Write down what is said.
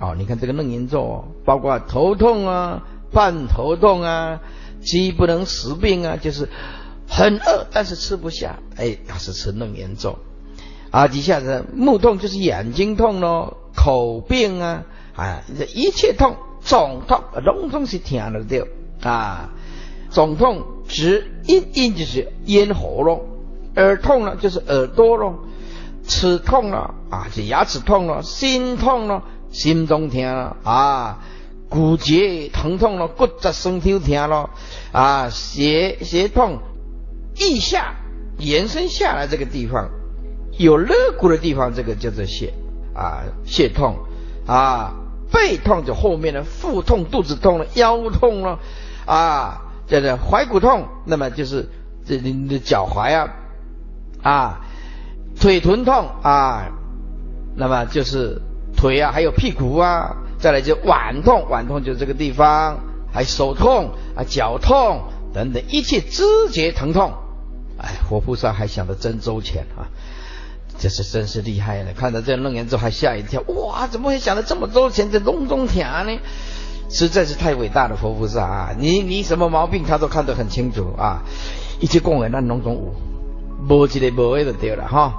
哦，你看这个楞严咒哦，包括头痛啊、半头痛啊、饥不能食病啊，就是很饿但是吃不下，哎，要是吃楞严咒啊。底下的目痛就是眼睛痛咯，口病啊，啊，这一切痛、肿痛，统统是听得到啊。肿痛指咽咽就是咽喉咯，耳痛呢就是耳朵咯，齿痛了啊，就牙齿痛了，心痛了。心中疼了啊，骨节疼痛了，骨质生疼疼了。啊，血血痛，腋下延伸下来这个地方有肋骨的地方，这个叫做血。啊，血痛。啊，背痛就后面的腹痛，肚子痛了，腰痛了。啊，这个踝骨痛，那么就是这你的脚踝啊。啊，腿臀痛啊，那么就是。腿啊，还有屁股啊，再来就腕痛，腕痛就这个地方，还手痛啊，脚痛等等，一切肢节疼痛，哎，活菩萨还想得真周全啊，这是真是厉害了。看到这楞严咒还吓一跳，哇，怎么会想得这么周全，这隆中听呢？实在是太伟大的活菩萨啊！你你什么毛病他都看得很清楚啊，一切供养那隆中无，无一个无的就对了哈。